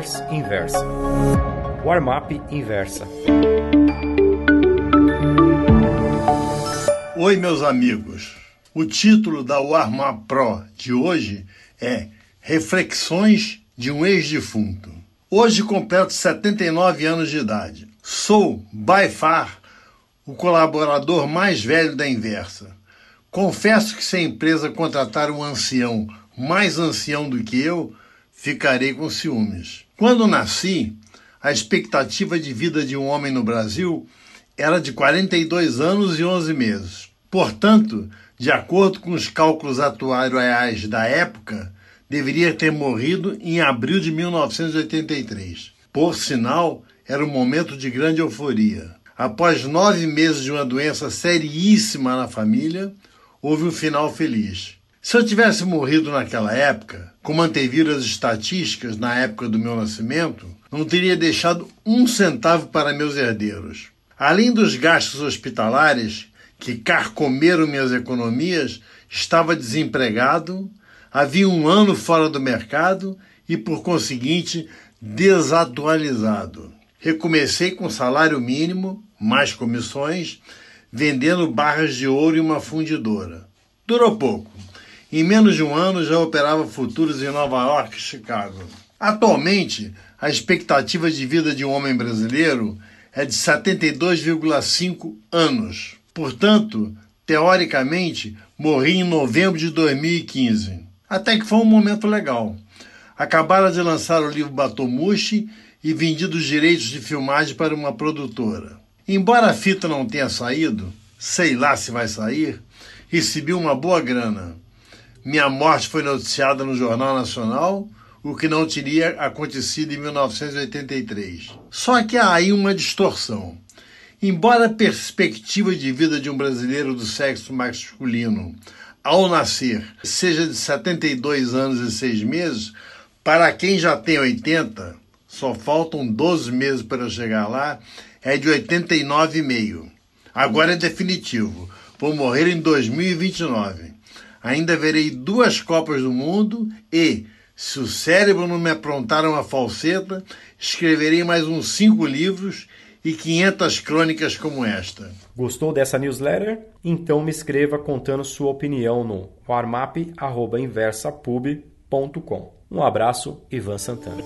newsletters Inversa. Warm-up Inversa. Oi, meus amigos. O título da Warm-up Pro de hoje é Reflexões de um ex-defunto. Hoje completo 79 anos de idade. Sou, by far, o colaborador mais velho da Inversa. Confesso que se a empresa contratar um ancião mais ancião do que eu, ficarei com ciúmes. Quando nasci, a expectativa de vida de um homem no Brasil era de 42 anos e 11 meses. Portanto, de acordo com os cálculos atuariais da época, deveria ter morrido em abril de 1983. Por sinal, era um momento de grande euforia. Após nove meses de uma doença seríssima na família, houve um final feliz. Se eu tivesse morrido naquela época, como anteviram as estatísticas na época do meu nascimento, não teria deixado um centavo para meus herdeiros. Além dos gastos hospitalares que carcomeram minhas economias, estava desempregado, havia um ano fora do mercado e, por conseguinte, desatualizado. Recomecei com salário mínimo, mais comissões, vendendo barras de ouro em uma fundidora. Durou pouco. Em menos de um ano já operava futuros em Nova York e Chicago. Atualmente, a expectativa de vida de um homem brasileiro é de 72,5 anos. Portanto, teoricamente, morri em novembro de 2015. Até que foi um momento legal. Acabaram de lançar o livro Batomushi e vendido os direitos de filmagem para uma produtora. Embora a fita não tenha saído, sei lá se vai sair, recebi uma boa grana. Minha morte foi noticiada no Jornal Nacional, o que não teria acontecido em 1983. Só que há aí uma distorção. Embora a perspectiva de vida de um brasileiro do sexo masculino ao nascer seja de 72 anos e 6 meses, para quem já tem 80, só faltam 12 meses para chegar lá, é de 89,5. Agora é definitivo. Vou morrer em 2029. Ainda verei duas Copas do Mundo e, se o cérebro não me aprontar uma falseta, escreverei mais uns cinco livros e 500 crônicas como esta. Gostou dessa newsletter? Então me escreva contando sua opinião no warmap.inversapub.com. Um abraço, Ivan Santana.